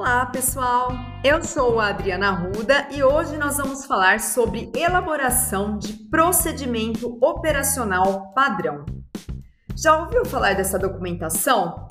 Olá, pessoal! Eu sou a Adriana Ruda e hoje nós vamos falar sobre elaboração de procedimento operacional padrão. Já ouviu falar dessa documentação?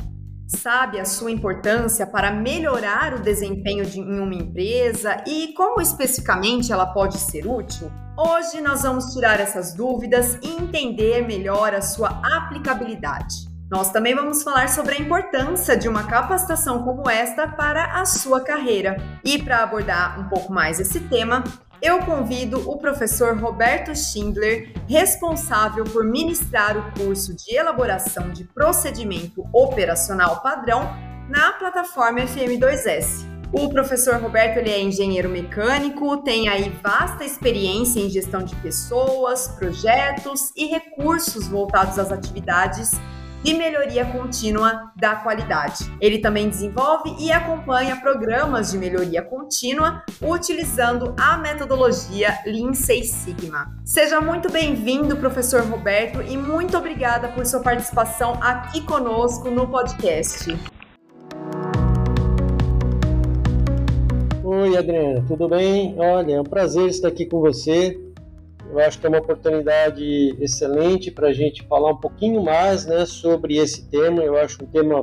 Sabe a sua importância para melhorar o desempenho de, em uma empresa e como especificamente ela pode ser útil? Hoje nós vamos tirar essas dúvidas e entender melhor a sua aplicabilidade. Nós também vamos falar sobre a importância de uma capacitação como esta para a sua carreira. E para abordar um pouco mais esse tema, eu convido o professor Roberto Schindler, responsável por ministrar o curso de elaboração de procedimento operacional padrão na plataforma FM2S. O professor Roberto ele é engenheiro mecânico, tem aí vasta experiência em gestão de pessoas, projetos e recursos voltados às atividades de melhoria contínua da qualidade. Ele também desenvolve e acompanha programas de melhoria contínua utilizando a metodologia Lean Six Sigma. Seja muito bem-vindo, professor Roberto, e muito obrigada por sua participação aqui conosco no podcast. Oi, Adriana, tudo bem? Olha, é um prazer estar aqui com você eu acho que é uma oportunidade excelente para a gente falar um pouquinho mais né, sobre esse tema. Eu acho um tema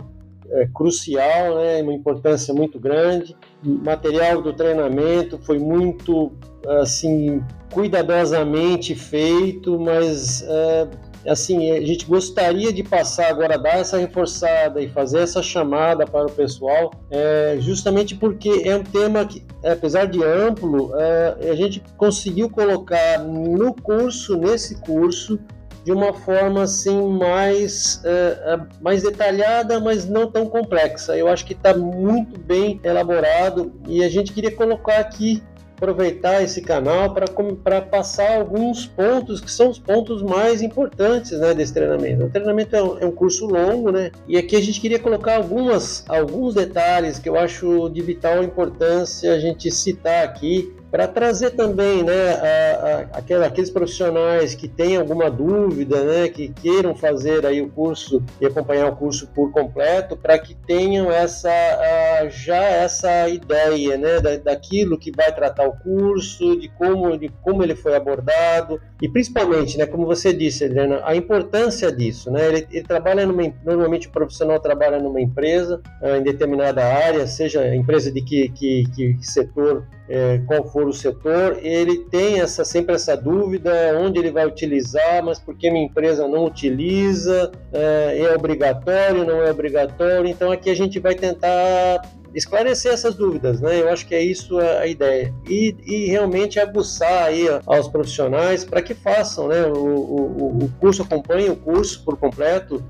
é, crucial, né, uma importância muito grande. O material do treinamento foi muito assim cuidadosamente feito, mas é, assim, a gente gostaria de passar agora, dar essa reforçada e fazer essa chamada para o pessoal, é, justamente porque é um tema que, apesar de amplo, é, a gente conseguiu colocar no curso, nesse curso, de uma forma assim mais, é, é mais detalhada, mas não tão complexa. Eu acho que está muito bem elaborado e a gente queria colocar aqui aproveitar esse canal para passar alguns pontos que são os pontos mais importantes né, desse treinamento. O treinamento é um, é um, curso longo, né? E aqui a gente queria colocar algumas, alguns detalhes que eu acho de vital importância a gente citar aqui para trazer também né, a, a, aqueles profissionais que têm alguma dúvida, né, que queiram fazer aí o curso e acompanhar o curso por completo, para que tenham essa a, já essa ideia né, da, daquilo que vai tratar o curso, de como, de como ele foi abordado e principalmente, né, como você disse, Adriana, a importância disso. Né, ele, ele trabalha numa, normalmente o profissional trabalha numa empresa em determinada área, seja empresa de que, que, que setor é, qual for o setor, ele tem essa, sempre essa dúvida onde ele vai utilizar, mas por que minha empresa não utiliza, é, é obrigatório, não é obrigatório, então aqui a gente vai tentar esclarecer essas dúvidas, né? Eu acho que é isso a, ideia. E, e realmente aguçar aí aos profissionais para que façam, né? O, o, o curso, acompanhe o curso por completo,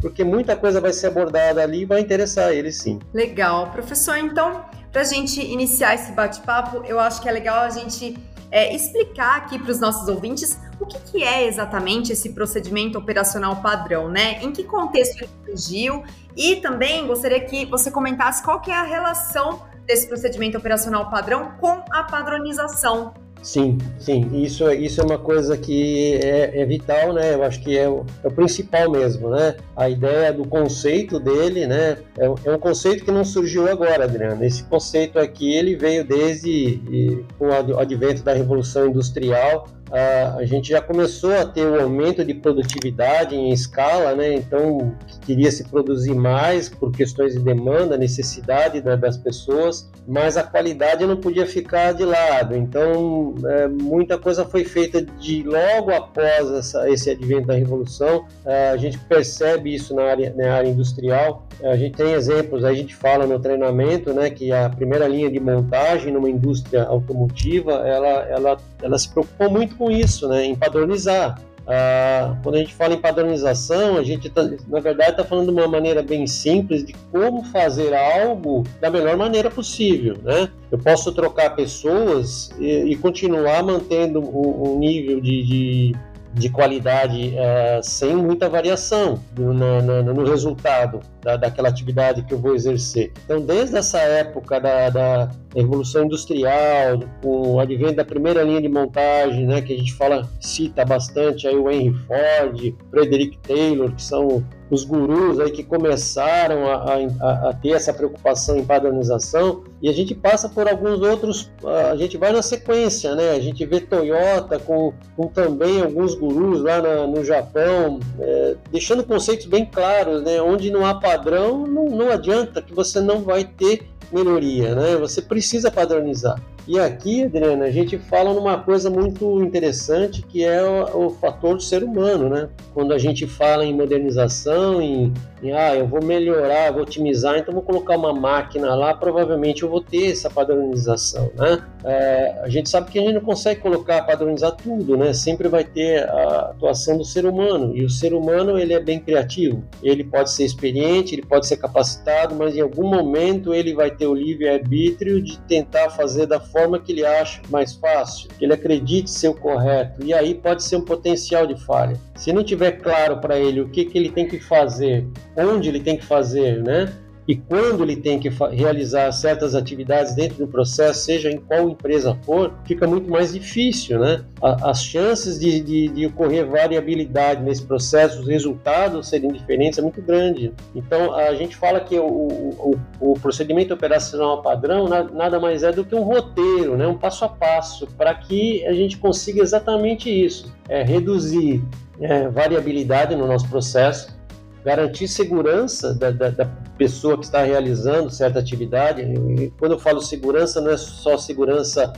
porque muita coisa vai ser abordada ali e vai interessar eles sim. Legal. Professor, então para a gente iniciar esse bate-papo, eu acho que é legal a gente é, explicar aqui para os nossos ouvintes o que, que, é exatamente esse procedimento operacional padrão, né? Em que contexto ele surgiu e também gostaria que você comentasse qual que é a relação desse procedimento operacional padrão com a padronização Sim, sim, isso, isso é uma coisa que é, é vital, né? Eu acho que é o, é o, principal mesmo, né? A ideia do conceito dele, né? É, é, um conceito que não surgiu agora, Adriano. Esse conceito aqui, ele veio desde com o advento da Revolução Industrial, a, gente já começou a ter um aumento de produtividade em escala, né? Então, queria se produzir mais por questões de demanda, necessidade das pessoas, mas a qualidade não podia ficar de lado. Então, é, muita coisa foi feita de logo após essa, esse advento da revolução. É, a gente percebe isso na área, na área industrial. A gente tem exemplos, a gente fala no treinamento, né, que a primeira linha de montagem numa indústria automotiva, ela, ela, ela se preocupou muito com isso, né, em padronizar. Ah, quando a gente fala em padronização, a gente, tá, na verdade, está falando de uma maneira bem simples de como fazer algo da melhor maneira possível. Né? Eu posso trocar pessoas e, e continuar mantendo um nível de, de de qualidade é, sem muita variação no, no, no resultado da, daquela atividade que eu vou exercer. Então, desde essa época da, da Revolução Industrial, com o advento da primeira linha de montagem, né, que a gente fala, cita bastante aí o Henry Ford, Frederick Taylor, que são os gurus aí que começaram a, a, a, ter essa preocupação em padronização e a gente passa por alguns outros, a gente vai na sequência, né? A gente vê Toyota com, com também alguns gurus lá na, no Japão, é, deixando conceitos bem claros, né? Onde não há padrão, não, não adianta que você não vai ter melhoria, né? Você precisa padronizar. E aqui, Adriana, a gente fala numa coisa muito interessante que é o, o fator do ser humano, né? Quando a gente fala em modernização, em, em, ah, eu vou melhorar, vou otimizar, então vou colocar uma máquina lá, provavelmente eu vou ter essa padronização, né? É, a gente sabe que a gente não consegue colocar, padronizar tudo, né? Sempre vai ter a atuação do ser humano e o ser humano ele é bem criativo. Ele pode ser experiente, ele pode ser capacitado, mas em algum momento ele vai ter o livre arbítrio de tentar fazer da forma forma que ele acha mais fácil, que ele acredite ser o correto, e aí pode ser um potencial de falha. Se não tiver claro para ele o que, que ele tem que fazer, onde ele tem que fazer, né? E quando ele tem que realizar certas atividades dentro do processo, seja em qual empresa for, fica muito mais difícil, né? As chances de, de, de ocorrer variabilidade nesse processo, os resultados serem diferentes é muito grande. Então, a gente fala que o, o, o procedimento operacional padrão nada mais é do que um roteiro, né? um passo a passo, para que a gente consiga exatamente isso, é, reduzir é, variabilidade no nosso processo, garantir segurança da, da, da, pessoa que está realizando certa atividade. E quando eu falo segurança, não é só segurança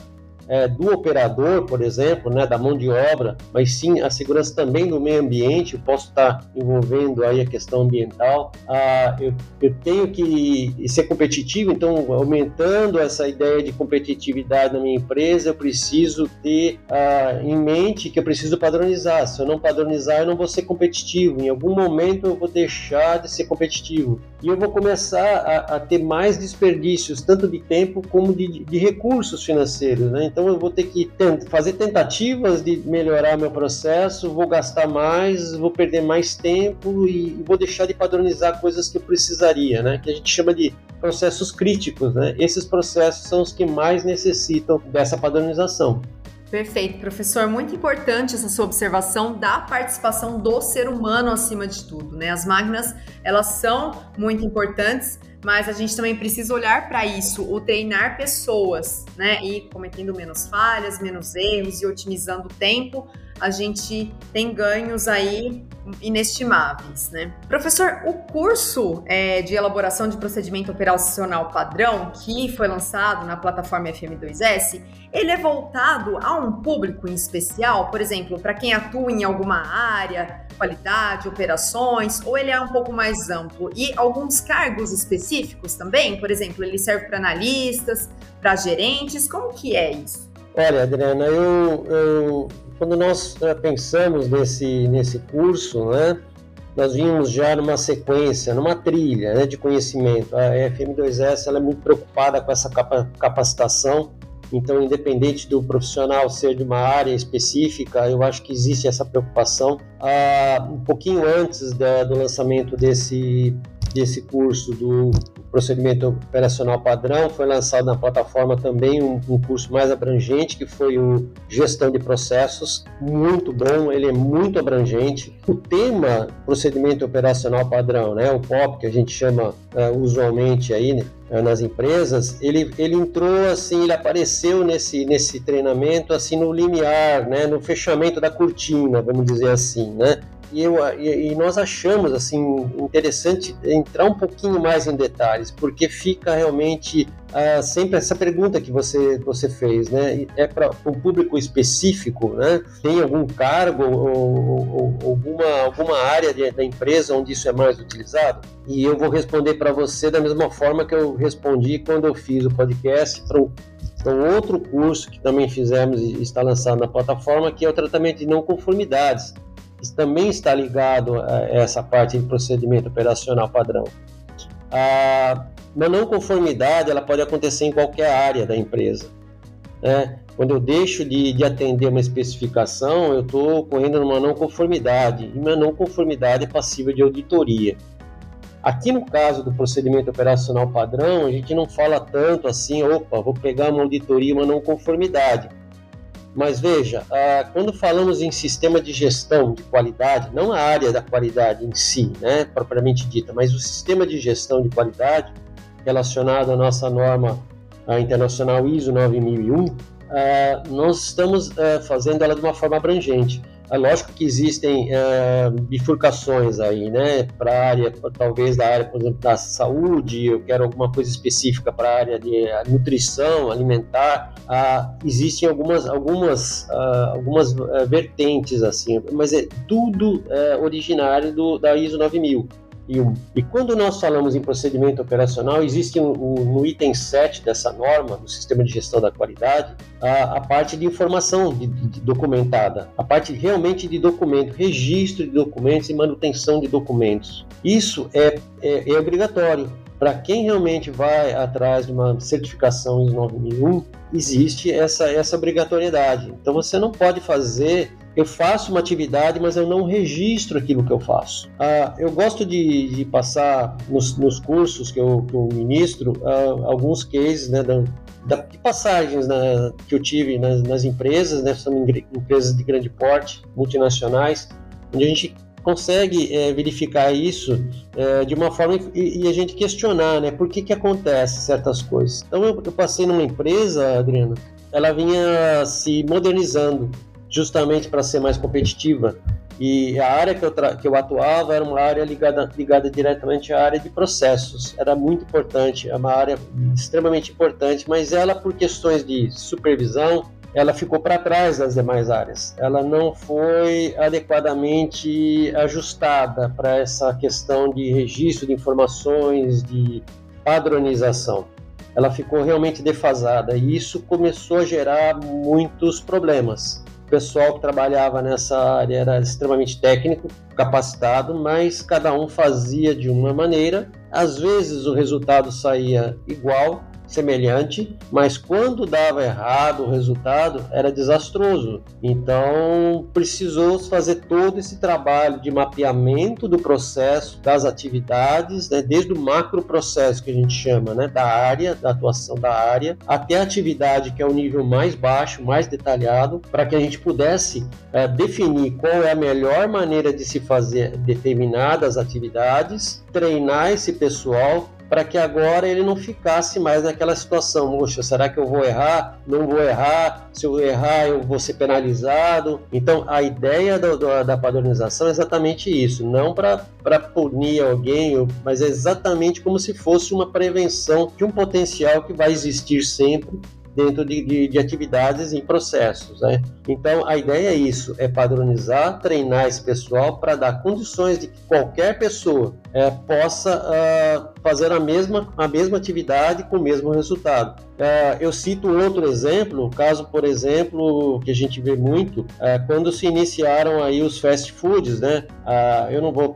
é, do operador, por exemplo, né, da mão de obra, mas sim a segurança também do meio ambiente. Eu posso estar envolvendo aí a questão ambiental. Ah, eu, eu tenho que ser competitivo, então aumentando essa ideia de competitividade na minha empresa, eu preciso ter ah, em mente que eu preciso padronizar. Se eu não padronizar, eu não vou ser competitivo. Em algum momento eu vou deixar de ser competitivo e eu vou começar a, a ter mais desperdícios, tanto de tempo como de, de recursos financeiros. Né? Então então eu vou ter que fazer tentativas de melhorar meu processo, vou gastar mais, vou perder mais tempo e vou deixar de padronizar coisas que eu precisaria, né? Que a gente chama de processos críticos, né? Esses processos são os que mais necessitam dessa padronização. Perfeito, professor. Muito importante essa sua observação da participação do ser humano acima de tudo, né? As máquinas, elas são muito importantes, mas a gente também precisa olhar para isso, o treinar pessoas, né? E cometendo menos falhas, menos erros e otimizando o tempo, a gente tem ganhos aí inestimáveis, né? Professor, o curso é, de elaboração de procedimento operacional padrão que foi lançado na plataforma FM2S, ele é voltado a um público em especial, por exemplo, para quem atua em alguma área, qualidade, operações, ou ele é um pouco mais amplo? E alguns cargos específicos também? Por exemplo, ele serve para analistas, para gerentes? Como que é isso? Olha, Adriana, eu, eu quando nós eh, pensamos nesse, nesse curso, né, nós vimos já numa sequência, numa trilha né, de conhecimento. A FM2S ela é muito preocupada com essa capacitação então, independente do profissional ser de uma área específica, eu acho que existe essa preocupação. Ah, um pouquinho antes da, do lançamento desse, desse curso do procedimento operacional padrão, foi lançado na plataforma também um, um, curso mais abrangente, que foi o Gestão de Processos, muito bom, ele é muito abrangente. O tema procedimento operacional padrão, né, o POP, que a gente chama uh, usualmente aí, né, eh, nas empresas, ele, ele entrou assim, ele apareceu nesse, nesse treinamento assim no limiar, né, no fechamento da cortina, vamos dizer assim, né? E, eu, e, nós achamos assim interessante entrar um pouquinho mais em detalhes, porque fica realmente ah, sempre essa pergunta que você, você fez, né? É para um público específico, né? Tem algum cargo ou, ou, ou alguma, alguma área de, da empresa onde isso é mais utilizado? E eu vou responder para você da mesma forma que eu respondi quando eu fiz o podcast para então, outro curso que também fizemos e está lançado na plataforma, que é o tratamento de não conformidades também está ligado a essa parte de procedimento operacional padrão. A, uma não conformidade ela pode acontecer em qualquer área da empresa. Né? Quando eu deixo de, de atender uma especificação, eu estou correndo numa não conformidade, e uma não conformidade é passível de auditoria. Aqui no caso do procedimento operacional padrão, a gente não fala tanto assim, opa, vou pegar uma auditoria, uma não conformidade Mas veja, ah, quando falamos em sistema de gestão de qualidade, não a área da qualidade em si, né, propriamente dita, mas o sistema de gestão de qualidade relacionado à nossa norma internacional ISO 9001, ah, nós estamos ah, fazendo ela de uma forma abrangente. É lógico que existem é, bifurcações aí, né? Para área, talvez da área, por exemplo, da saúde, eu quero alguma coisa específica para a área de nutrição, alimentar. Ah, existem algumas, algumas, ah, algumas ah, vertentes assim, mas é tudo originário do, da ISO 9000. E quando nós falamos em procedimento operacional, existe um, um, no item 7 dessa norma, no sistema de gestão da qualidade, a, a parte de informação de, de documentada, a parte realmente de documento, registro de documentos e manutenção de documentos. Isso é, é, é obrigatório. Para quem realmente vai atrás de uma certificação ISO 9001, existe essa, essa obrigatoriedade. Então você não pode fazer eu faço uma atividade, mas eu não registro aquilo que eu faço. Ah, eu gosto de, de passar nos, nos, cursos que eu, que eu ministro ah, alguns cases né, da, da, de passagens né, que eu tive nas, nas empresas, né, são empresas de grande porte, multinacionais, onde a gente consegue é, verificar isso é, de uma forma e, e, a gente questionar, né, por que que acontece certas coisas. Então eu, eu passei numa empresa, Adriana, ela vinha se modernizando justamente para ser mais competitiva. E a área que eu, que eu atuava era uma área ligada, ligada diretamente à área de processos. Era muito importante, é uma área extremamente importante, mas ela, por questões de supervisão, ela ficou para trás das demais áreas. Ela não foi adequadamente ajustada para essa questão de registro de informações, de padronização. Ela ficou realmente defasada e isso começou a gerar muitos problemas pessoal que trabalhava nessa área era extremamente técnico, capacitado, mas cada um fazia de uma maneira. Às vezes o resultado saía igual, semelhante, mas quando dava errado o resultado era desastroso. Então precisou fazer todo esse trabalho de mapeamento do processo, das atividades, né, desde o macro processo que a gente chama, né, da área, da atuação da área, até a atividade que é o nível mais baixo, mais detalhado, para que a gente pudesse é, definir qual é a melhor maneira de se fazer determinadas atividades, treinar esse pessoal para que agora ele não ficasse mais naquela situação, poxa, será que eu vou errar? Não vou errar, se eu errar eu vou ser penalizado. Então a ideia do, do, da padronização é exatamente isso, não para punir alguém, mas é exatamente como se fosse uma prevenção de um potencial que vai existir sempre dentro de, de, de, atividades e processos. Né? Então, a ideia é isso: é padronizar, treinar esse pessoal para dar condições de que qualquer pessoa é, possa uh, fazer a mesma, a mesma atividade com o mesmo resultado. Uh, eu cito outro exemplo, o caso, por exemplo, que a gente vê muito, uh, quando se iniciaram aí os fast foods, né? eu não vou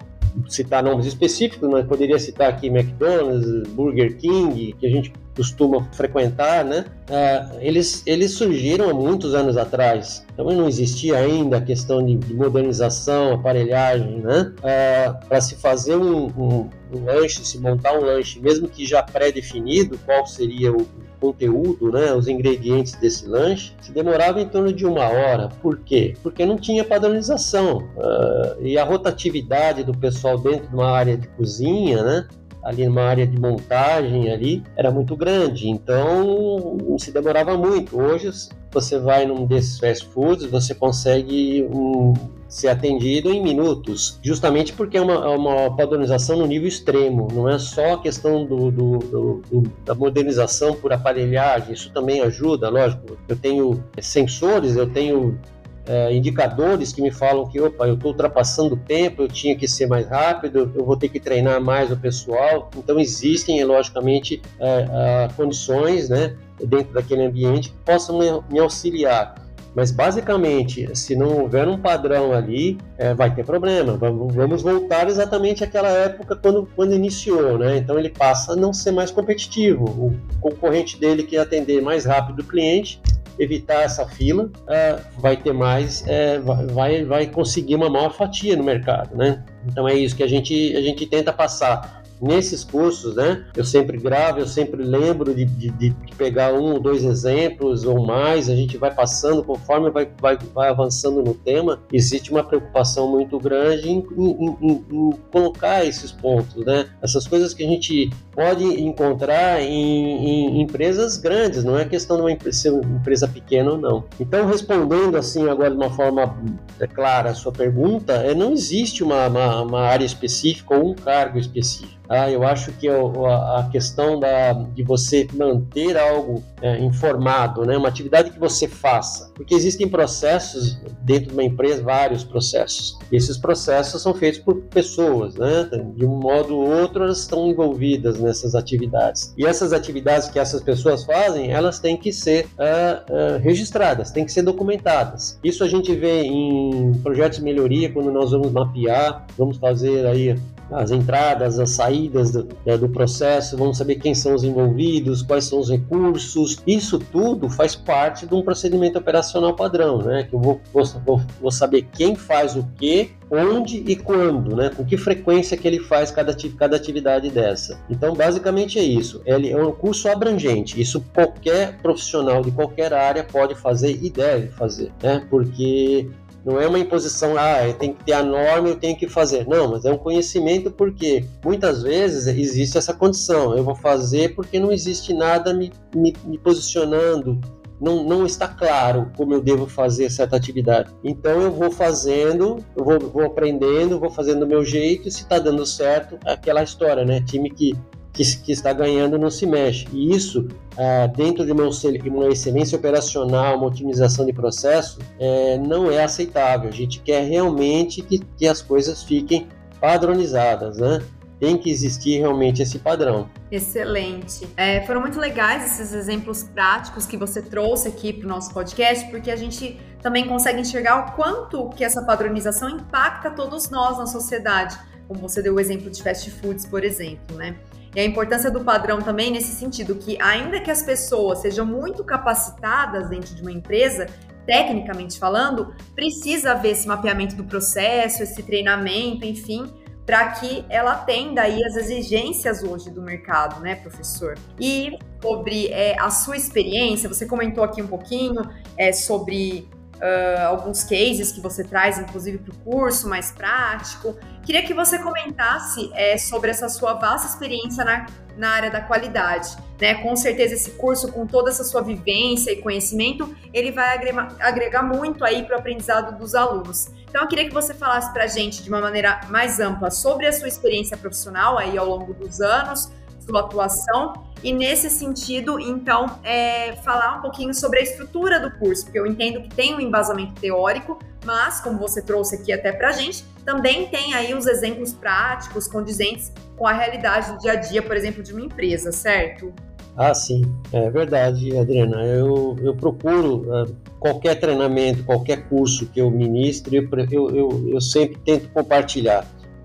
citar nomes específicos, mas poderia citar aqui McDonald's, Burger King, que a gente costuma frequentar, né? Uh, eles, eles surgiram há muitos anos atrás. Então não existia ainda a questão de, de modernização, aparelhagem, né? Uh, ah, Para se fazer um, um, um, lanche, se montar um lanche, mesmo que já pré-definido, qual seria o conteúdo, né, os ingredientes desse lanche, se demorava em torno de uma hora. Por quê? Porque não tinha padronização. Uh, e a rotatividade do pessoal dentro de uma área de cozinha, né? Ali numa área de montagem ali era muito grande, então se demorava muito. Hoje você vai num desses fast foods, você consegue um, ser atendido em minutos, justamente porque é uma, é uma padronização no nível extremo, não é só a questão do, do, do, do, da modernização por aparelhagem, isso também ajuda, lógico. Eu tenho sensores, eu tenho é, indicadores que me falam que, opa, eu estou ultrapassando o tempo, eu tinha que ser mais rápido, eu vou ter que treinar mais o pessoal. Então, existem, logicamente, é, condições né, dentro daquele ambiente que possam me, me auxiliar. Mas basicamente, se não houver um padrão ali, é, vai ter problema. Vamos, vamos, voltar exatamente àquela época quando, quando iniciou, né? Então ele passa a não ser mais competitivo. O concorrente dele quer atender mais rápido o cliente, evitar essa fila, uh, vai ter mais, uh, vai, vai conseguir uma maior fatia no mercado, né? Então é isso que a gente, a gente tenta passar nesses cursos, né? Eu sempre gravo, eu sempre lembro de, de, de, pegar um ou dois exemplos ou mais, a gente vai passando conforme vai, vai, vai avançando no tema. Existe uma preocupação muito grande em, em, em, em colocar esses pontos, né? Essas coisas que a gente pode encontrar em, empresas grandes, não é questão de uma empresa, uma empresa pequena ou não. Então, respondendo assim agora de uma forma é, clara a sua pergunta, é, não existe uma, uma, uma área específica ou um cargo específico. Ah, eu acho que a questão da, de você manter algo é, informado, né, uma atividade que você faça, porque existem processos dentro de uma empresa, vários processos. E esses processos são feitos por pessoas, né, de um modo ou outro elas estão envolvidas nessas atividades. E essas atividades que essas pessoas fazem, elas têm que ser uh, uh, registradas, têm que ser documentadas. Isso a gente vê em projetos de melhoria quando nós vamos mapear, vamos fazer aí as entradas, as saídas do, né, do, processo, vamos saber quem são os envolvidos, quais são os recursos. Isso tudo faz parte de um procedimento operacional padrão, né? Que eu vou, vou, vou saber quem faz o que, onde e quando, né? Com que frequência que ele faz cada, cada atividade dessa. Então, basicamente é isso. Ele é um curso abrangente. Isso qualquer profissional de qualquer área pode fazer e deve fazer, né? Porque não é uma imposição, ah, tem que ter a norma, eu tenho que fazer. Não, mas é um conhecimento porque muitas vezes existe essa condição. Eu vou fazer porque não existe nada me, me, me posicionando, não, não, está claro como eu devo fazer certa atividade. Então eu vou fazendo, eu vou, vou aprendendo, vou fazendo do meu jeito, se está dando certo, aquela história, né? Time que que, que está ganhando não se mexe. E isso, ah, dentro de uma, uma, excelência operacional, uma otimização de processo, é, não é aceitável. A gente quer realmente que, que as coisas fiquem padronizadas, né? tem que existir realmente esse padrão. Excelente. É, foram muito legais esses exemplos práticos que você trouxe aqui para o nosso podcast, porque a gente também consegue enxergar o quanto que essa padronização impacta todos nós na sociedade. Como você deu o exemplo de fast foods, por exemplo, né? E a importância do padrão também nesse sentido, que ainda que as pessoas sejam muito capacitadas dentro de uma empresa, tecnicamente falando, precisa haver esse mapeamento do processo, esse treinamento, enfim, para que ela atenda aí as exigências hoje do mercado, né, professor? E sobre é, a sua experiência, você comentou aqui um pouquinho é, sobre uh, alguns cases que você traz, inclusive, para o curso, mais prático. Queria que você comentasse é, sobre essa sua vasta experiência na, na área da qualidade. Né? Com certeza, esse curso, com toda essa sua vivência e conhecimento, ele vai agregar, agregar muito aí para o aprendizado dos alunos. Então, eu queria que você falasse para a gente de uma maneira mais ampla sobre a sua experiência profissional aí ao longo dos anos, sua atuação e nesse sentido, então, é, falar um pouquinho sobre a estrutura do curso, porque eu entendo que tem um embasamento teórico, mas, como você trouxe aqui até para a gente, também tem aí os exemplos práticos, condizentes com a realidade do dia a dia, por exemplo, de uma empresa, certo? Ah, sim, é verdade, Adriana. Eu, eu procuro uh, qualquer treinamento, qualquer curso que eu ministre, eu, eu, eu, eu sempre tento compartilhar.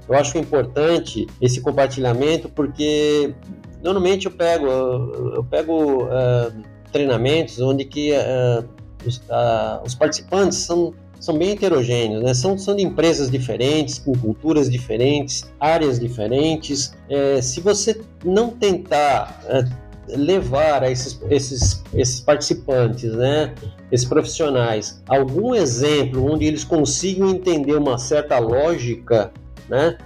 Eu acho importante esse compartilhamento porque Normalmente eu pego, eu pego uh, treinamentos onde que uh, os, uh, os, participantes são, são bem heterogêneos, né? são, são de empresas diferentes, com culturas diferentes, áreas diferentes. É, se você não tentar levar a esses, esses, esses participantes, né, esses profissionais, algum exemplo onde eles consigam entender uma certa lógica, né,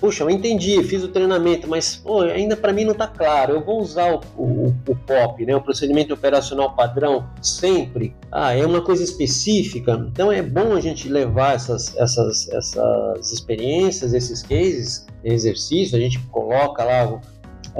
Puxa, eu entendi, fiz o treinamento, mas pô, ainda para mim não está claro. Eu vou usar o, o, o, POP, né, o procedimento operacional padrão, sempre. Ah, é uma coisa específica. Então é bom a gente levar essas, essas, essas experiências, esses cases, exercícios. A gente coloca lá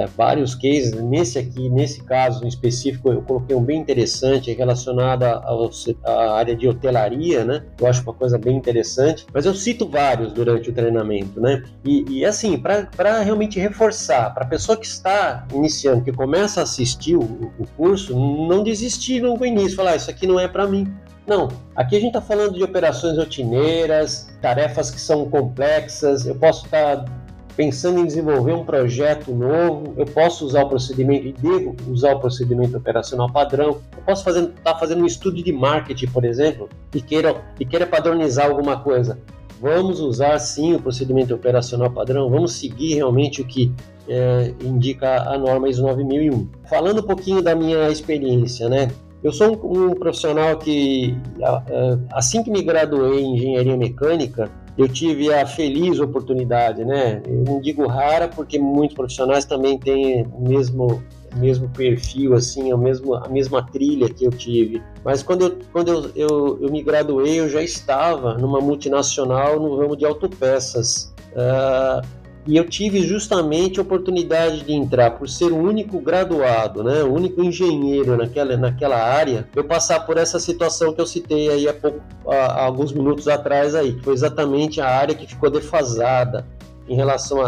é, vários cases. Nesse aqui, nesse caso específico, eu coloquei um bem interessante relacionado à área de hotelaria, né? Eu acho uma coisa bem interessante. Mas eu cito vários durante o treinamento, né? E, e assim, para realmente reforçar, para a pessoa que está iniciando, que começa a assistir o, o curso, não desistir no início, falar, ah, isso aqui não é para mim. Não, aqui a gente está falando de operações rotineiras, tarefas que são complexas. Eu posso estar tá pensando em desenvolver um projeto novo, eu posso usar o procedimento e devo usar o procedimento operacional padrão. Eu posso estar tá fazendo um estudo de marketing, por exemplo, e queira, e queira padronizar alguma coisa. Vamos usar sim o procedimento operacional padrão, vamos seguir realmente o que é, indica a norma ISO 9001. Falando um pouquinho da minha experiência, né? Eu sou um, um profissional que, assim que me graduei em engenharia mecânica, eu tive a feliz oportunidade, né? Eu não digo rara, porque muitos profissionais também têm o mesmo, mesmo perfil, assim, a mesma, a mesma trilha que eu tive. Mas quando, eu, quando eu, eu, eu me graduei, eu já estava numa multinacional no ramo de autopeças. Uh, e eu tive justamente a oportunidade de entrar por ser o único graduado, né, o único engenheiro naquela, naquela área, eu passar por essa situação que eu citei aí há, pouco, há, há alguns minutos atrás aí, que foi exatamente a área que ficou defasada em relação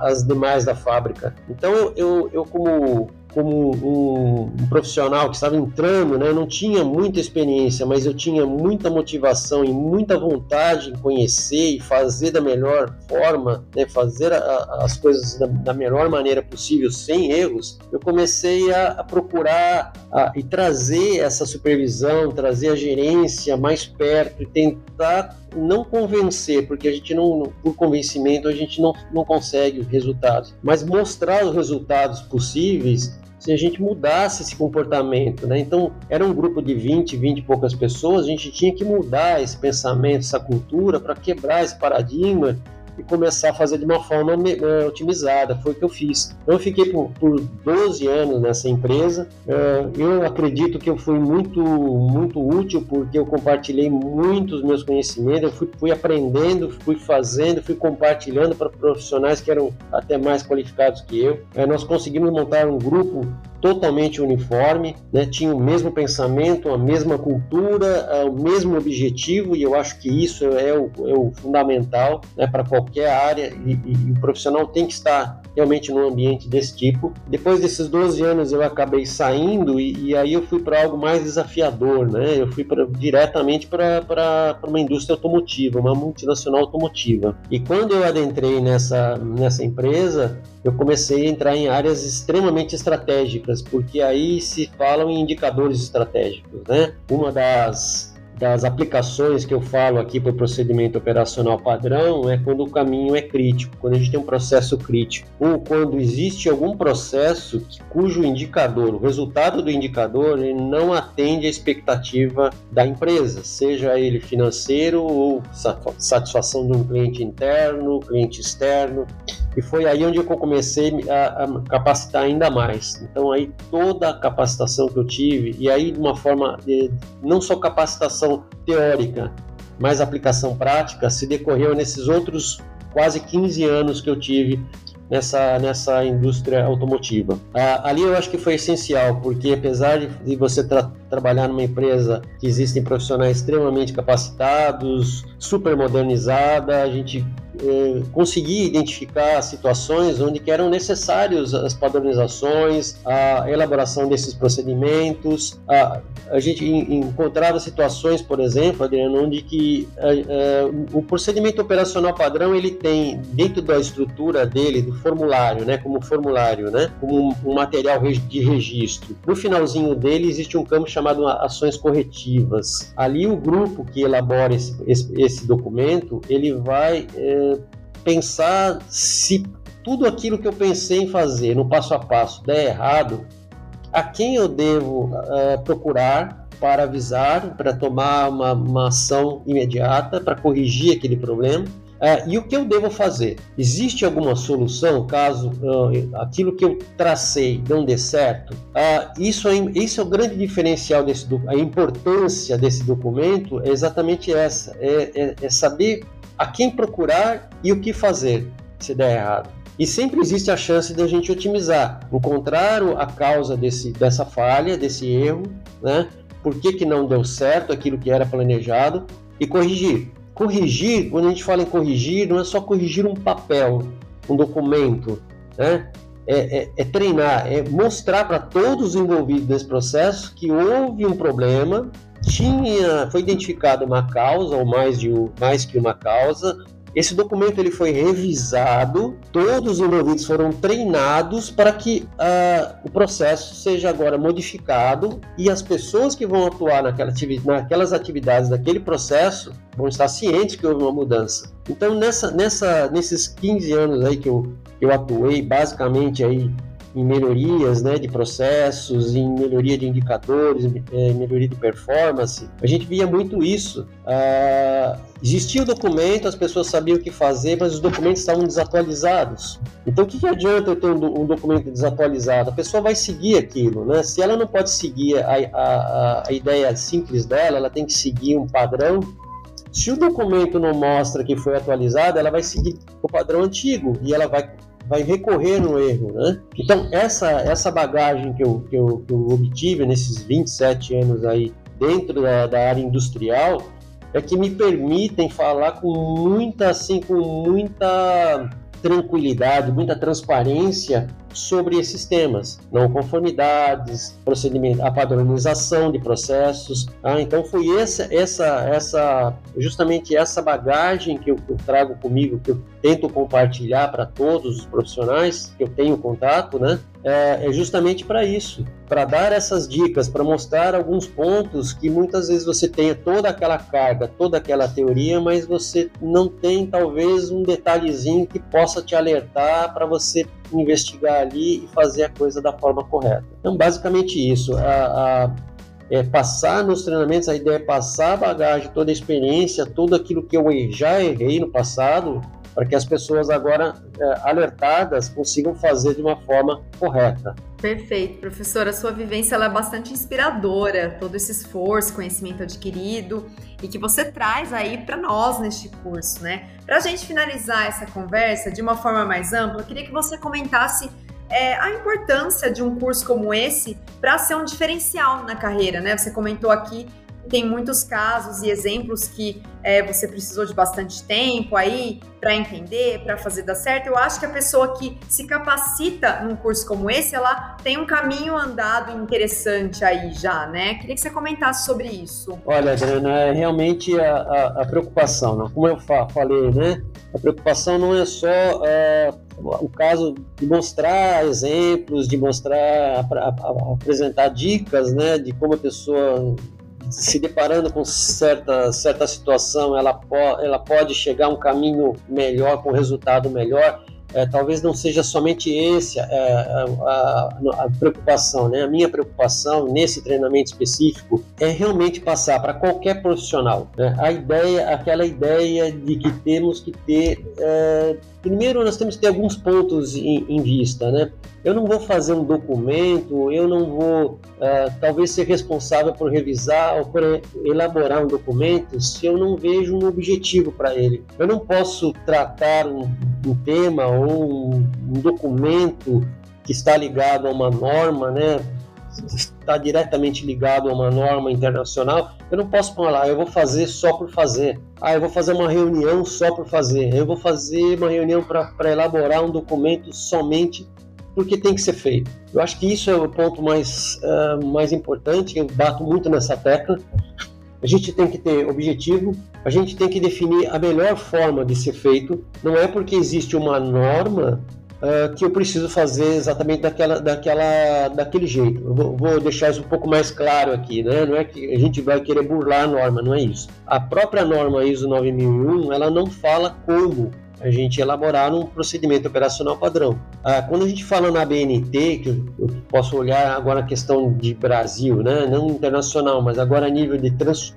às demais da fábrica. Então eu, eu como como um, um, profissional que estava entrando, né, eu não tinha muita experiência, mas eu tinha muita motivação e muita vontade em conhecer e fazer da melhor forma, né, fazer a, as coisas da, da, melhor maneira possível, sem erros. Eu comecei a, a procurar a, e trazer essa supervisão, trazer a gerência mais perto e tentar não convencer, porque a gente não, por convencimento, a gente não, não consegue resultados, mas mostrar os resultados possíveis se a gente mudasse esse comportamento, né? Então, era um grupo de 20, 20 e poucas pessoas, a gente tinha que mudar esse pensamento, essa cultura para quebrar esse paradigma e começar a fazer de uma forma uh, otimizada. Foi o que eu fiz. Eu fiquei por, por 12 anos nessa empresa. Uh, eu acredito que eu fui muito, muito útil porque eu compartilhei muitos meus conhecimentos. Eu fui, fui aprendendo, fui fazendo, fui compartilhando para profissionais que eram até mais qualificados que eu. Uh, nós conseguimos montar um grupo totalmente uniforme, né? tinha o mesmo pensamento, a mesma cultura, o mesmo objetivo, e eu acho que isso é o, é o fundamental né, para qualquer área, e, e, o profissional tem que estar realmente num ambiente desse tipo. Depois desses 12 anos eu acabei saindo, e, e aí eu fui para algo mais desafiador, né? eu fui pra, diretamente para uma indústria automotiva, uma multinacional automotiva. E quando eu adentrei nessa, nessa empresa, eu comecei a entrar em áreas extremamente estratégicas, porque aí se falam em indicadores estratégicos, né? Uma das das aplicações que eu falo aqui para o procedimento operacional padrão é quando o caminho é crítico, quando a gente tem um processo crítico, ou quando existe algum processo cujo indicador, o resultado do indicador, ele não atende à expectativa da empresa, seja ele financeiro ou satisfação de um cliente interno, cliente externo. E foi aí onde eu comecei a, a capacitar ainda mais. Então aí toda a capacitação que eu tive, e aí de uma forma, de, não só capacitação teórica, mas aplicação prática, se decorreu nesses outros quase 15 anos que eu tive nessa, nessa indústria automotiva. Ah, ali eu acho que foi essencial, porque apesar de, você tra trabalhar numa empresa que existem profissionais extremamente capacitados, super modernizada, a gente eh, conseguir identificar situações onde eram necessários as padronizações, a elaboração desses procedimentos. A, a gente encontrava situações, por exemplo, Adriano, onde que eh, eh, o procedimento operacional padrão ele tem dentro da estrutura dele, do formulário, né, como formulário, né, como um, um material de registro. No finalzinho dele existe um campo chamado ações corretivas. Ali o grupo que elabora esse, esse, esse documento, ele vai pensar se tudo aquilo que eu pensei em fazer no passo a passo der errado, a quem eu devo uh, procurar para avisar, para tomar uma, uma ação imediata, para corrigir aquele problema. Uh, e o que eu devo fazer? Existe alguma solução caso uh, aquilo que eu tracei não dê certo? Uh, isso, é, isso é o grande diferencial desse a importância desse documento é exatamente essa: é, é, é saber a quem procurar e o que fazer se der errado. E sempre existe a chance de a gente otimizar, encontrar a causa desse, dessa falha, desse erro, né? Por que, que não deu certo aquilo que era planejado e corrigir. Corrigir, quando a gente fala em corrigir, não é só corrigir um papel, um documento, né? É, é, é treinar, é mostrar para todos os envolvidos nesse processo que houve um problema tinha, foi identificada uma causa ou mais, de, mais que uma causa. Esse documento ele foi revisado, todos os envolvidos foram treinados para que uh, o processo seja agora modificado e as pessoas que vão atuar naquela naquelas atividades daquele processo vão estar cientes que houve uma mudança. Então, nessa, nessa, nesses 15 anos aí que eu, eu atuei basicamente aí em melhorias né, de processos, em melhoria de indicadores, em é, melhoria de performance, a gente via muito isso. Ah, existia o documento, as pessoas sabiam o que fazer, mas os documentos estavam desatualizados. Então, o que, que adianta eu ter um, um, documento desatualizado? A pessoa vai seguir aquilo, né? Se ela não pode seguir a, a, a ideia simples dela, ela tem que seguir um padrão se o documento não mostra que foi atualizado, ela vai seguir o padrão antigo e ela vai vai recorrer no erro, né? Então, essa, essa bagagem que eu, que, eu, que eu obtive nesses 27 anos aí dentro da, da área industrial é que me permitem falar com muita, assim, com muita tranquilidade, muita transparência sobre esses temas, não conformidades, procedimento, a padronização de processos. Ah, então foi essa, essa, essa, justamente essa bagagem que eu, eu trago comigo, que eu tento compartilhar para todos os profissionais que eu tenho contato, né? É, é justamente para isso, para dar essas dicas, para mostrar alguns pontos que muitas vezes você tenha toda aquela carga, toda aquela teoria, mas você não tem talvez um detalhezinho que possa te alertar para você investigar ali e fazer a coisa da forma correta. Então, basicamente isso. A, a, é passar nos treinamentos, a ideia é passar a bagagem, toda a experiência, tudo aquilo que eu já errei no passado, para que as pessoas agora é, alertadas consigam fazer de uma forma correta. Perfeito, professora. A sua vivência é bastante inspiradora, todo esse esforço, conhecimento adquirido e que você traz aí para nós neste curso, né? Para a gente finalizar essa conversa de uma forma mais ampla, eu queria que você comentasse é, a importância de um curso como esse para ser um diferencial na carreira, né? Você comentou aqui tem muitos casos e exemplos que é, você precisou de bastante tempo aí para entender, para fazer dar certo. Eu acho que a pessoa que se capacita num curso como esse, ela tem um caminho andado interessante aí já, né? Queria que você comentasse sobre isso. Olha, Adriana, é realmente a, a, a preocupação, né? como eu fa falei, né? A preocupação não é só é, o caso de mostrar exemplos, de mostrar, apresentar dicas, né? De como a pessoa se deparando com certa, certa situação, ela, po ela pode chegar a um caminho melhor, com resultado melhor. É, talvez não seja somente esse é, a, a, a, preocupação, né? A minha preocupação nesse treinamento específico é realmente passar para qualquer profissional né? a ideia, aquela ideia de que temos que ter é, primeiro nós temos que ter alguns pontos em, em, vista, né? Eu não vou fazer um documento, eu não vou uh, talvez ser responsável por revisar ou por elaborar um documento se eu não vejo um objetivo para ele. Eu não posso tratar um, um tema ou um, um documento que está ligado a uma norma, né? está diretamente ligado a uma norma internacional, eu não posso falar, ah, eu vou fazer só por fazer. Ah, eu vou fazer uma reunião só por fazer. Eu vou fazer uma reunião para elaborar um documento somente porque tem que ser feito. Eu acho que isso é o ponto mais, uh, mais importante, eu bato muito nessa tecla. A gente tem que ter objetivo, a gente tem que definir a melhor forma de ser feito. Não é porque existe uma norma uh, que eu preciso fazer exatamente daquela, daquela, daquele jeito. Eu vou, vou, deixar isso um pouco mais claro aqui, né? Não é que a gente vai querer burlar a norma, não é isso. A própria norma ISO 9001, ela não fala como a gente elaborar um procedimento operacional padrão. Ah, quando a gente fala na BNT, que eu posso olhar agora a questão de Brasil, né, não internacional, mas agora a nível de trans,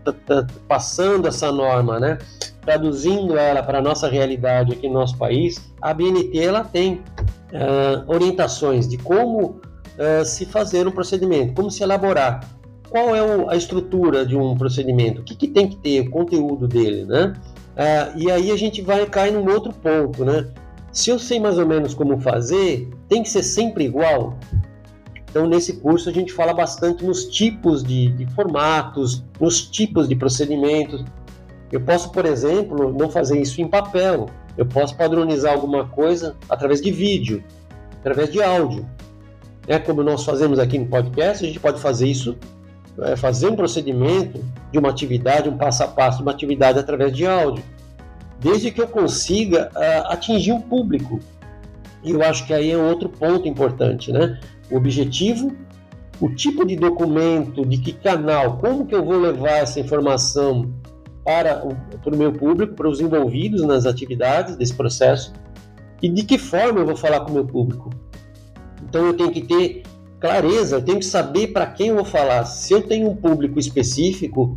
passando essa norma, né, traduzindo ela para a nossa realidade aqui no nosso país, a BNT ela tem uh, orientações de como uh, se fazer um procedimento, como se elaborar, qual é o, a estrutura de um procedimento, o que, que, tem que ter, o conteúdo dele, né? Uh, e aí a gente vai cair num outro ponto, né? Se eu sei mais ou menos como fazer, tem que ser sempre igual. Então, nesse curso, a gente fala bastante nos tipos de, de formatos, nos tipos de procedimentos, eu posso, por exemplo, não fazer isso em papel. Eu posso padronizar alguma coisa através de vídeo, através de áudio. É como nós fazemos aqui no podcast, a gente pode fazer isso, é, fazer um procedimento de uma atividade, um passo a passo de uma atividade através de áudio, desde que eu consiga uh, atingir um público. E eu acho que aí é outro ponto importante, né? O objetivo, o tipo de documento, de que canal, como que eu vou levar essa informação para o, para o meu público, para os envolvidos nas atividades desse processo, E de que forma eu vou falar com o meu público? Então eu tenho que ter clareza, eu tenho que saber para quem eu vou falar. Se eu tenho um público específico,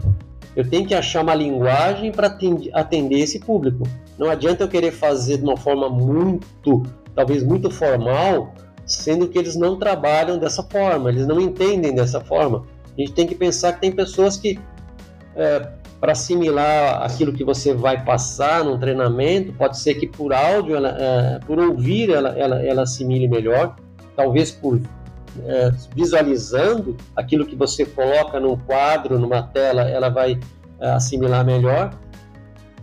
eu tenho que achar uma linguagem para atender esse público. Não adianta eu querer fazer de uma forma muito, talvez muito formal, sendo que eles não trabalham dessa forma, eles não entendem dessa forma. A gente tem que pensar que tem pessoas que, é, para assimilar aquilo que você vai passar num treinamento, pode ser que por áudio, ela, é, por ouvir, ela, ela, ela assimile melhor, talvez por é, visualizando aquilo que você coloca num quadro, numa tela, ela vai é, assimilar melhor.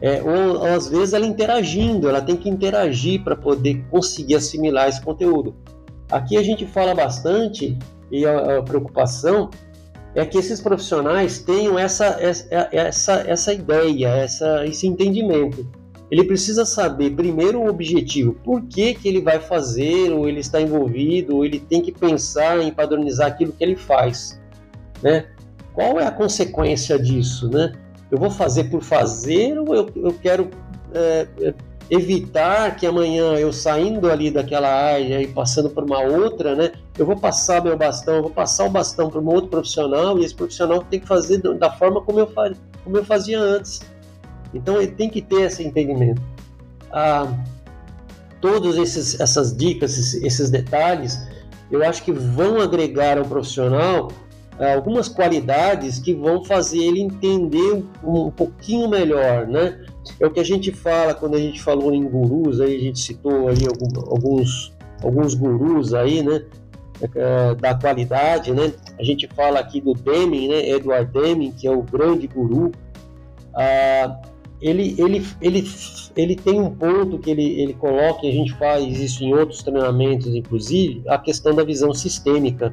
É, ou, ou, às vezes ela interagindo, ela tem que interagir para poder conseguir assimilar esse conteúdo. Aqui a gente fala bastante e a, a preocupação é que esses profissionais tenham essa, essa, essa, essa ideia, essa, esse entendimento ele precisa saber primeiro o objetivo, por que, que ele vai fazer, ou ele está envolvido, ou ele tem que pensar em padronizar aquilo que ele faz, né? Qual é a consequência disso, né? Eu vou fazer por fazer ou eu, eu quero é, é evitar que amanhã eu saindo ali daquela área e passando por uma outra, né? Eu vou passar meu bastão, eu vou passar o bastão para um outro profissional e esse profissional tem que fazer da forma como eu, como eu fazia antes. Então ele tem que ter esse entendimento. Ah, todas essas dicas, esses, esses, detalhes, eu acho que vão agregar ao profissional ah, algumas qualidades que vão fazer ele entender um, um, pouquinho melhor, né? É o que a gente fala quando a gente falou em gurus, aí a gente citou aí alguns, alguns gurus aí, né? É, da qualidade, né? A gente fala aqui do Deming, né? Edward Deming, que é o grande guru. Ah, ele, ele, ele, ele tem um ponto que ele, ele coloca, e a gente faz isso em outros treinamentos, inclusive, a questão da visão sistêmica.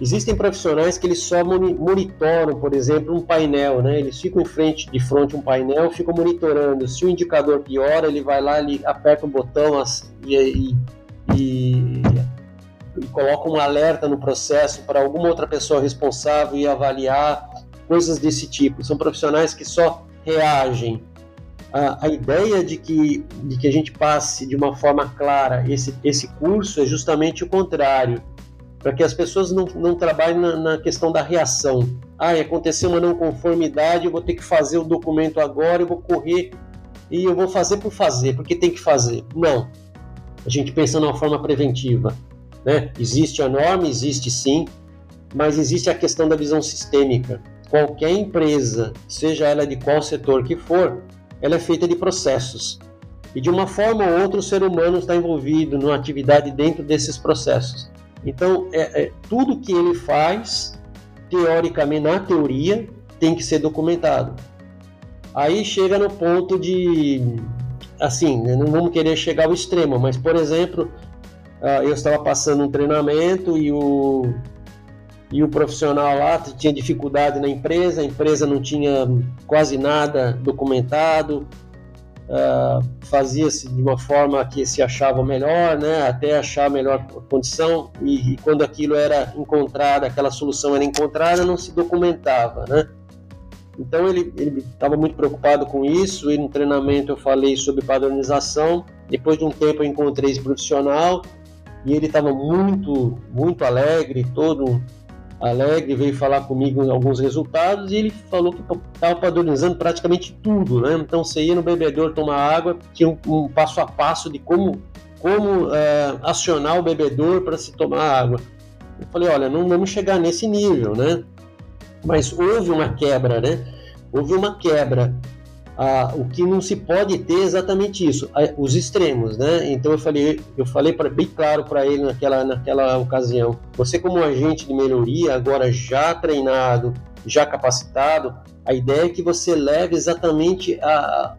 Existem profissionais que eles só monitoram, por exemplo, um painel, né? Eles ficam em frente, de frente a um painel, ficam monitorando. Se o indicador piora, ele vai lá, ele aperta o botão e, e, e, e coloca um alerta no processo para alguma outra pessoa responsável e avaliar coisas desse tipo. São profissionais que só reagem. A, a ideia de que, de que a gente passe de uma forma clara esse, esse curso é justamente o contrário, para que as pessoas não, não trabalhem na, na questão da reação. Ah, aconteceu uma não conformidade, eu vou ter que fazer o documento agora, eu vou correr e eu vou fazer por fazer, porque tem que fazer. Não. A gente pensa numa forma preventiva. Né? Existe a norma, existe sim, mas existe a questão da visão sistêmica qualquer empresa, seja ela de qual setor que for, ela é feita de processos. E de uma forma ou outra o ser humano está envolvido numa atividade dentro desses processos. Então, é, é, tudo que ele faz, teoricamente, na teoria, tem que ser documentado. Aí chega no ponto de, assim, né, não vamos querer chegar ao extremo, mas, por exemplo, ah, eu estava passando um treinamento e o e o profissional lá tinha dificuldade na empresa, a empresa não tinha quase nada documentado, uh, fazia-se de uma forma que se achava melhor, né, até achar melhor condição, e, e quando aquilo era encontrado, aquela solução era encontrada, não se documentava, né. Então ele estava muito preocupado com isso, e no treinamento eu falei sobre padronização, depois de um tempo eu encontrei esse profissional, e ele estava muito, muito alegre, todo Alegre veio falar comigo alguns resultados e ele falou que estava padronizando praticamente tudo, né? Então você ia no bebedouro tomar água, tinha um, um passo a passo de como, como é, acionar o bebedouro para se tomar água. Eu falei, olha, não vamos chegar nesse nível, né? Mas houve uma quebra, né? Houve uma quebra ah, o que não se pode ter é exatamente isso, os extremos, né? Então eu falei, eu falei pra, bem claro para ele naquela, naquela ocasião. Você como agente de melhoria, agora já treinado, já capacitado, a ideia é que você leve exatamente a,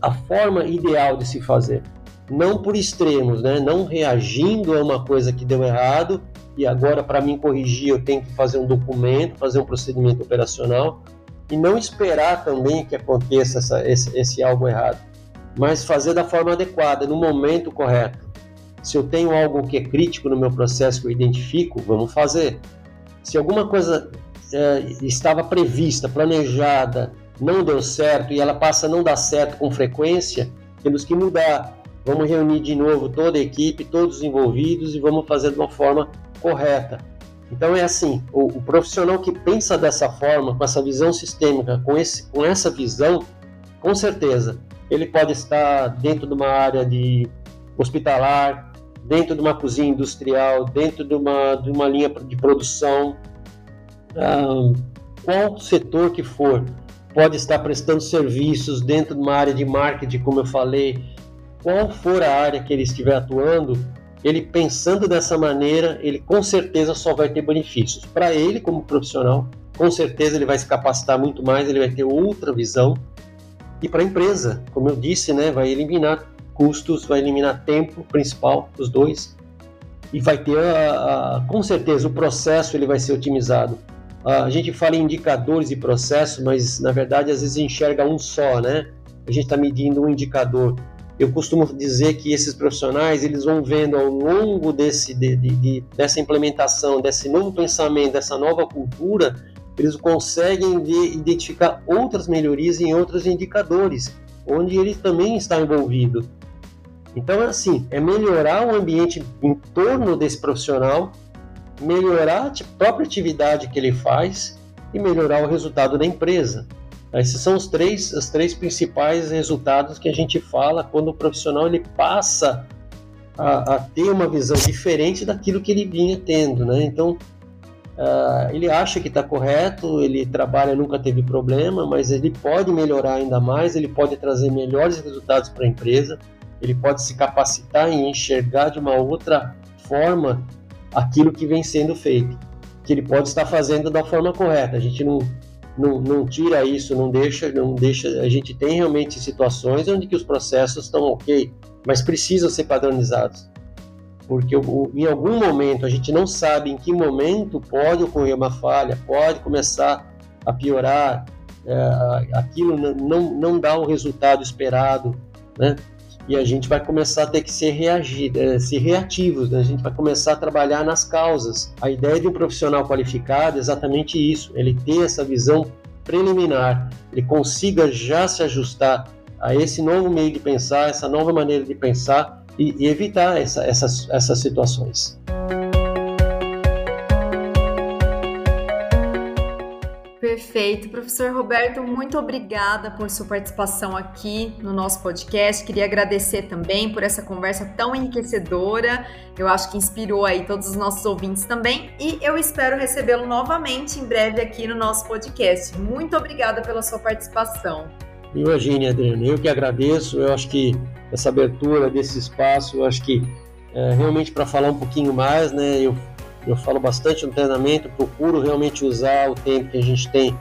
a forma ideal de se fazer, não por extremos, né? Não reagindo a uma coisa que deu errado e agora para mim corrigir eu tenho que fazer um documento, fazer um procedimento operacional e não esperar também que aconteça essa, esse, esse algo errado, mas fazer da forma adequada, no momento correto. Se eu tenho algo que é crítico no meu processo que eu identifico, vamos fazer. Se alguma coisa é, estava prevista, planejada, não deu certo e ela passa a não dar certo com frequência, temos que mudar. vamos reunir de novo toda a equipe, todos os envolvidos e vamos fazer de uma forma correta. Então é assim, o, o, profissional que pensa dessa forma, com essa visão sistêmica, com, esse, com essa visão, com certeza, ele pode estar dentro de uma área de hospitalar, dentro de uma cozinha industrial, dentro de uma, de uma linha de produção, qual setor que for, pode estar prestando serviços dentro de uma área de marketing, como eu falei, qual for a área que ele estiver atuando, ele pensando dessa maneira, ele com certeza só vai ter benefícios. Para ele, como profissional, com certeza ele vai se capacitar muito mais, ele vai ter outra visão. E para a empresa, como eu disse, né, vai eliminar custos, vai eliminar tempo principal, os dois, e vai ter, a, a, com certeza, o processo ele vai ser otimizado. A gente fala em indicadores e processos, mas na verdade às vezes enxerga um só, né? A gente está medindo um indicador. Eu costumo dizer que esses profissionais eles vão vendo ao longo desse, de, de, de, dessa implementação, desse novo pensamento, dessa nova cultura, eles conseguem identificar outras melhorias em outros indicadores, onde ele também está envolvido. Então, assim, é melhorar o ambiente em torno desse profissional, melhorar a própria atividade que ele faz e melhorar o resultado da empresa. Esses são os três, os três principais resultados que a gente fala quando o profissional ele passa a, a ter uma visão diferente daquilo que ele vinha tendo, né? Então, uh, ele acha que está correto, ele trabalha, nunca teve problema, mas ele pode melhorar ainda mais, ele pode trazer melhores resultados para a empresa, ele pode se capacitar e enxergar de uma outra forma aquilo que vem sendo feito, que ele pode estar fazendo da forma correta. A gente não não, não tira isso, não deixa, não deixa. A gente tem realmente situações onde que os processos estão ok, mas precisam ser padronizados, porque em algum momento a gente não sabe em que momento pode ocorrer uma falha, pode começar a piorar, é, aquilo não, não dá o resultado esperado, né? E a gente vai começar a ter que ser, reagir, é, reativos, né? a gente vai começar a trabalhar nas causas. A ideia de um profissional qualificado é exatamente isso, ele ter essa visão preliminar, ele consiga já se ajustar a esse novo meio de pensar, essa nova maneira de pensar e, e evitar essa, essas, essas situações. Perfeito. Professor Roberto, muito obrigada por sua participação aqui no nosso podcast. Queria agradecer também por essa conversa tão enriquecedora. Eu acho que inspirou aí todos os nossos ouvintes também. E eu espero recebê-lo novamente em breve aqui no nosso podcast. Muito obrigada pela sua participação. Imagine, Adriana, eu que agradeço. Eu acho que essa abertura desse espaço, eu acho que é, realmente para falar um pouquinho mais, né? Eu eu falo bastante no treinamento, procuro realmente usar o tempo que a gente tem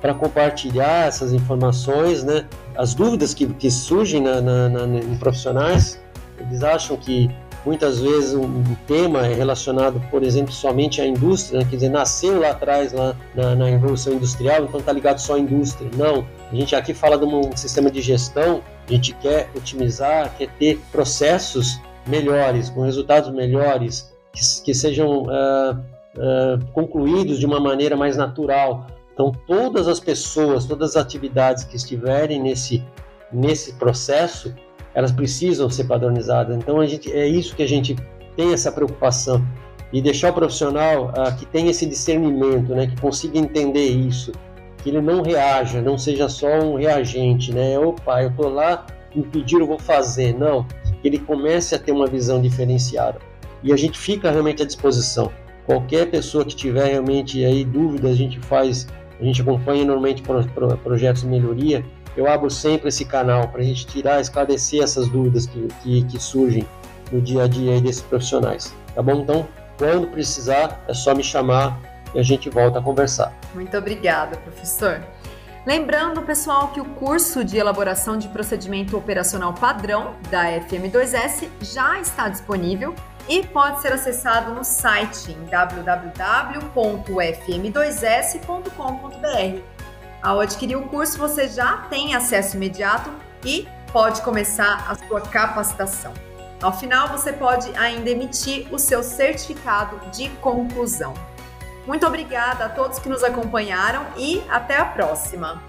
para compartilhar essas informações, né? As dúvidas que, que surgem na, na, na, em profissionais, eles acham que muitas vezes um tema é relacionado, por exemplo, somente à indústria, né? quer dizer, nasceu lá atrás, lá na, na Revolução Industrial, então está ligado só à indústria. Não, a gente aqui fala de um sistema de gestão, a gente quer otimizar, quer ter processos melhores, com resultados melhores, que, que sejam uh, uh, concluídos de uma maneira mais natural. Então, todas as pessoas, todas as atividades que estiverem nesse, nesse processo, elas precisam ser padronizadas. Então, a gente, é isso que a gente tem essa preocupação e deixar o profissional uh, que tem esse discernimento, né, que consiga entender isso, que ele não reaja, não seja só um reagente, né? Opa, eu tô lá, me pediram, vou fazer. Não, que ele comece a ter uma visão diferenciada e a gente fica realmente à disposição. Qualquer pessoa que tiver realmente aí dúvidas, a gente faz, a gente acompanha normalmente pro, pro, projetos de melhoria. Eu abro sempre esse canal para a gente tirar, esclarecer essas dúvidas que, que, que surgem no dia a dia aí desses profissionais. Tá bom? Então, quando precisar, é só me chamar e a gente volta a conversar. Muito obrigada, professor. Lembrando, pessoal, que o curso de elaboração de procedimento operacional padrão da FM2S já está disponível e pode ser acessado no site em www.fm2s.com.br. Ao adquirir o curso, você já tem acesso imediato e pode começar a sua capacitação. Ao final, você pode ainda emitir o seu certificado de conclusão. Muito obrigada a todos que nos acompanharam e até a próxima!